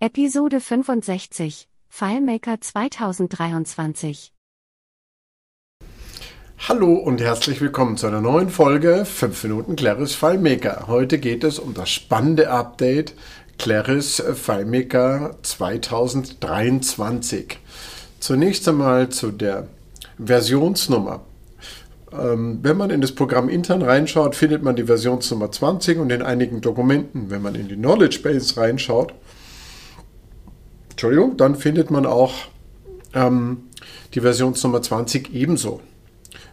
Episode 65 FileMaker 2023 Hallo und herzlich willkommen zu einer neuen Folge 5 Minuten Claris FileMaker. Heute geht es um das spannende Update Claris FileMaker 2023. Zunächst einmal zu der Versionsnummer. Ähm, wenn man in das Programm intern reinschaut, findet man die Versionsnummer 20 und in einigen Dokumenten, wenn man in die Knowledge Base reinschaut, Entschuldigung, dann findet man auch ähm, die Versionsnummer 20 ebenso.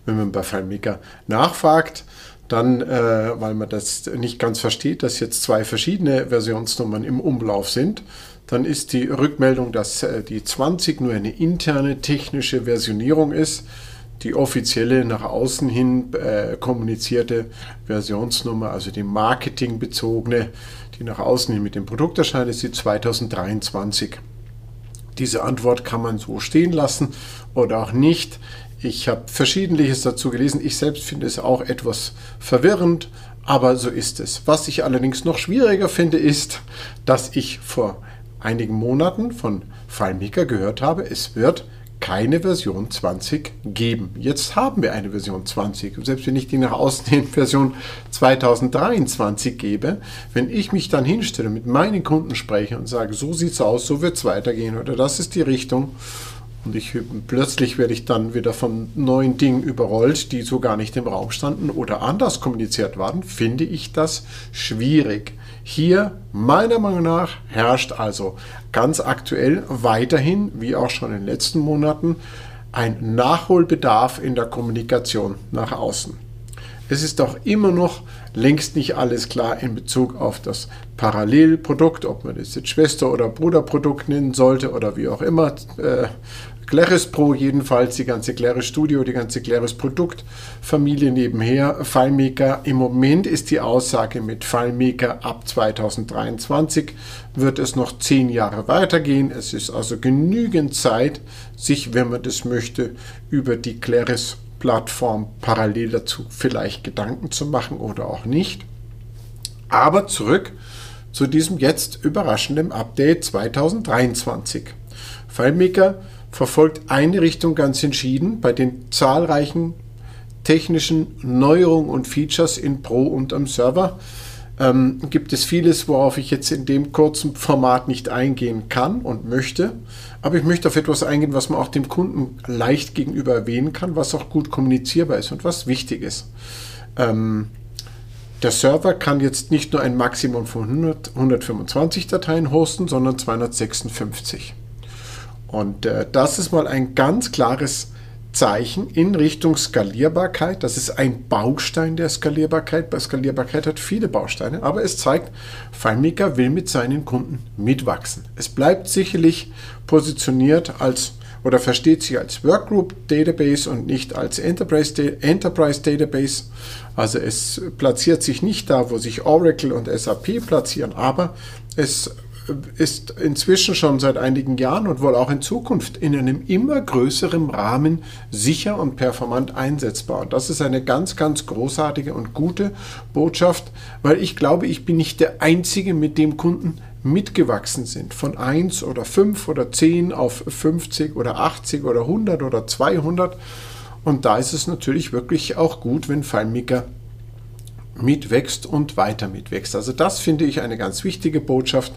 Wenn man bei FileMaker nachfragt, dann, äh, weil man das nicht ganz versteht, dass jetzt zwei verschiedene Versionsnummern im Umlauf sind, dann ist die Rückmeldung, dass äh, die 20 nur eine interne technische Versionierung ist. Die offizielle nach außen hin äh, kommunizierte Versionsnummer, also die marketingbezogene, die nach außen hin mit dem Produkt erscheint, ist die 2023. Diese Antwort kann man so stehen lassen oder auch nicht. Ich habe verschiedentliches dazu gelesen. Ich selbst finde es auch etwas verwirrend, aber so ist es. Was ich allerdings noch schwieriger finde, ist, dass ich vor einigen Monaten von FileMaker gehört habe, es wird keine Version 20 geben. Jetzt haben wir eine Version 20. Und selbst wenn ich die nach außen hin Version 2023 gebe, wenn ich mich dann hinstelle, mit meinen Kunden spreche und sage, so sieht es aus, so wird es weitergehen oder das ist die Richtung und ich, plötzlich werde ich dann wieder von neuen Dingen überrollt, die so gar nicht im Raum standen oder anders kommuniziert waren, finde ich das schwierig. Hier, meiner Meinung nach, herrscht also ganz aktuell weiterhin, wie auch schon in den letzten Monaten, ein Nachholbedarf in der Kommunikation nach außen. Es ist auch immer noch längst nicht alles klar in Bezug auf das Parallelprodukt, ob man es jetzt Schwester- oder Bruderprodukt nennen sollte oder wie auch immer. Äh, Claris Pro jedenfalls, die ganze Claris Studio, die ganze Claris Produktfamilie nebenher. FileMaker, im Moment ist die Aussage mit FileMaker ab 2023 wird es noch zehn Jahre weitergehen. Es ist also genügend Zeit, sich, wenn man das möchte, über die Claris Plattform parallel dazu vielleicht Gedanken zu machen oder auch nicht. Aber zurück zu diesem jetzt überraschenden Update 2023. FileMaker verfolgt eine Richtung ganz entschieden bei den zahlreichen technischen Neuerungen und Features in Pro und am Server. Ähm, gibt es vieles, worauf ich jetzt in dem kurzen Format nicht eingehen kann und möchte. Aber ich möchte auf etwas eingehen, was man auch dem Kunden leicht gegenüber erwähnen kann, was auch gut kommunizierbar ist und was wichtig ist. Ähm, der Server kann jetzt nicht nur ein Maximum von 100, 125 Dateien hosten, sondern 256. Und äh, das ist mal ein ganz klares Zeichen in Richtung Skalierbarkeit. Das ist ein Baustein der Skalierbarkeit. Bei Skalierbarkeit hat viele Bausteine, aber es zeigt, FileMaker will mit seinen Kunden mitwachsen. Es bleibt sicherlich positioniert als oder versteht sich als Workgroup Database und nicht als Enterprise, Enterprise Database. Also es platziert sich nicht da, wo sich Oracle und SAP platzieren, aber es ist inzwischen schon seit einigen Jahren und wohl auch in Zukunft in einem immer größeren Rahmen sicher und performant einsetzbar. Und das ist eine ganz, ganz großartige und gute Botschaft, weil ich glaube, ich bin nicht der Einzige, mit dem Kunden mitgewachsen sind. Von 1 oder 5 oder 10 auf 50 oder 80 oder 100 oder 200. Und da ist es natürlich wirklich auch gut, wenn FileMaker mitwächst und weiter mitwächst. Also das finde ich eine ganz wichtige Botschaft.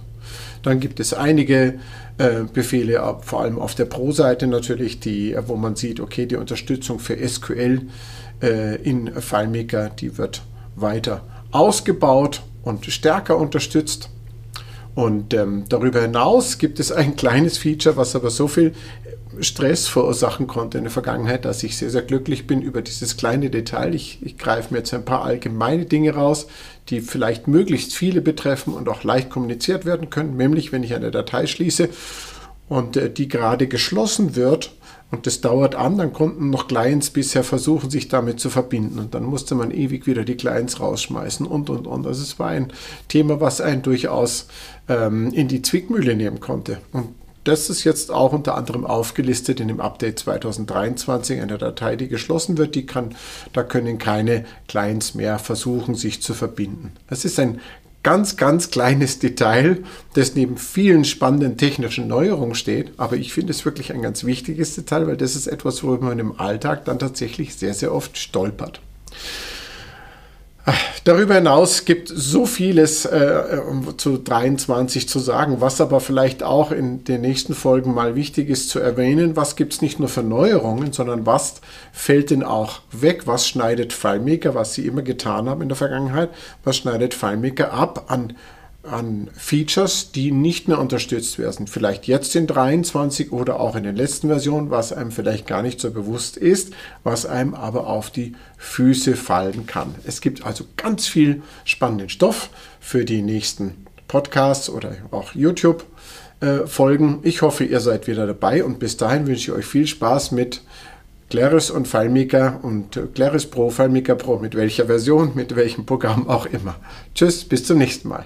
Dann gibt es einige äh, Befehle, vor allem auf der Pro-Seite natürlich, die, wo man sieht, okay, die Unterstützung für SQL äh, in FileMaker, die wird weiter ausgebaut und stärker unterstützt. Und ähm, darüber hinaus gibt es ein kleines Feature, was aber so viel Stress verursachen konnte in der Vergangenheit, dass ich sehr, sehr glücklich bin über dieses kleine Detail. Ich, ich greife mir jetzt ein paar allgemeine Dinge raus, die vielleicht möglichst viele betreffen und auch leicht kommuniziert werden können, nämlich wenn ich eine Datei schließe und äh, die gerade geschlossen wird und das dauert an, dann konnten noch Clients bisher versuchen, sich damit zu verbinden und dann musste man ewig wieder die Clients rausschmeißen und und und. Also es war ein Thema, was einen durchaus ähm, in die Zwickmühle nehmen konnte. Und das ist jetzt auch unter anderem aufgelistet in dem Update 2023, eine Datei, die geschlossen wird. Die kann, da können keine Clients mehr versuchen, sich zu verbinden. Das ist ein ganz, ganz kleines Detail, das neben vielen spannenden technischen Neuerungen steht. Aber ich finde es wirklich ein ganz wichtiges Detail, weil das ist etwas, worüber man im Alltag dann tatsächlich sehr, sehr oft stolpert. Darüber hinaus gibt so vieles äh, zu 23 zu sagen, was aber vielleicht auch in den nächsten Folgen mal wichtig ist zu erwähnen. Was gibt es nicht nur für Neuerungen, sondern was fällt denn auch weg? Was schneidet FileMaker, was sie immer getan haben in der Vergangenheit, was schneidet FileMaker ab an an Features, die nicht mehr unterstützt werden. Vielleicht jetzt in 23 oder auch in den letzten Versionen, was einem vielleicht gar nicht so bewusst ist, was einem aber auf die Füße fallen kann. Es gibt also ganz viel spannenden Stoff für die nächsten Podcasts oder auch YouTube. Folgen. Ich hoffe, ihr seid wieder dabei und bis dahin wünsche ich euch viel Spaß mit Claris und FileMaker und Claris Pro, FileMaker Pro, mit welcher Version, mit welchem Programm auch immer. Tschüss, bis zum nächsten Mal.